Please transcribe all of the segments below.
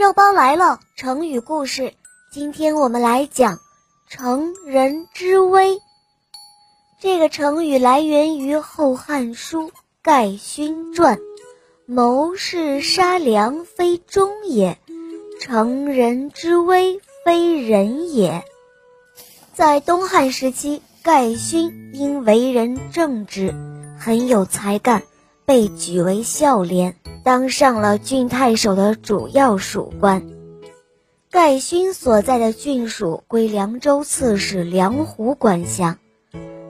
肉包来了，成语故事。今天我们来讲“乘人之危”。这个成语来源于《后汉书·盖勋传》：“谋士杀良，非忠也；乘人之危，非仁也。”在东汉时期，盖勋因为人正直，很有才干，被举为孝廉。当上了郡太守的主要属官，盖勋所在的郡属归凉州刺史梁胡管辖，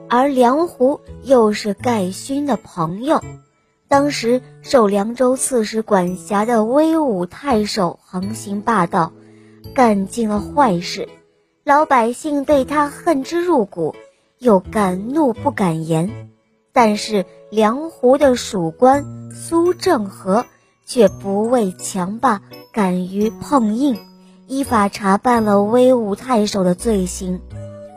而梁胡又是盖勋的朋友。当时受凉州刺史管辖的威武太守横行霸道，干尽了坏事，老百姓对他恨之入骨，又敢怒不敢言。但是梁胡的属官苏正和却不畏强霸，敢于碰硬，依法查办了威武太守的罪行。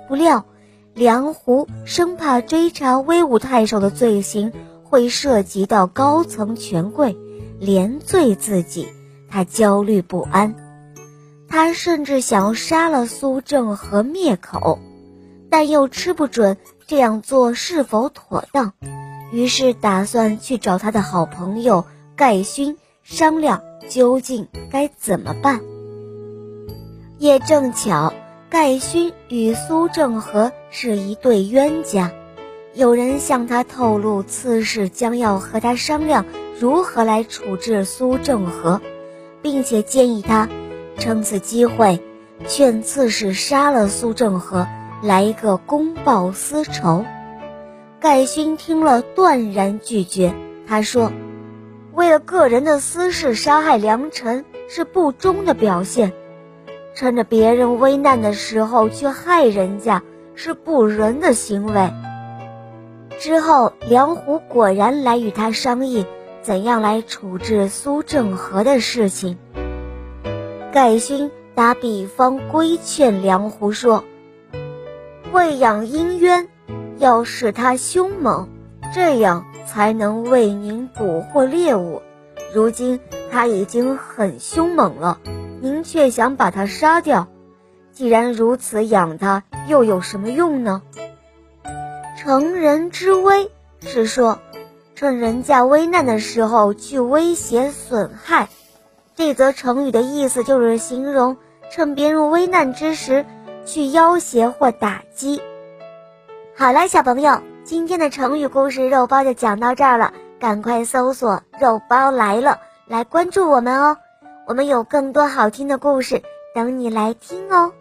不料梁胡生怕追查威武太守的罪行会涉及到高层权贵，连罪自己，他焦虑不安。他甚至想要杀了苏正和灭口，但又吃不准这样做是否妥当。于是打算去找他的好朋友盖勋商量究竟该怎么办。也正巧，盖勋与苏正和是一对冤家，有人向他透露，刺史将要和他商量如何来处置苏正和，并且建议他趁此机会劝刺史杀了苏正和，来一个公报私仇。盖勋听了，断然拒绝。他说：“为了个人的私事杀害良臣，是不忠的表现；趁着别人危难的时候去害人家，是不仁的行为。”之后，梁虎果然来与他商议怎样来处置苏正和的事情。盖勋打比方规劝梁虎说：“喂养阴渊。”要使它凶猛，这样才能为您捕获猎物。如今它已经很凶猛了，您却想把它杀掉。既然如此，养它又有什么用呢？乘人之危是说，趁人家危难的时候去威胁损害。这则成语的意思就是形容趁别人危难之时去要挟或打击。好了，小朋友，今天的成语故事肉包就讲到这儿了。赶快搜索“肉包来了”来关注我们哦，我们有更多好听的故事等你来听哦。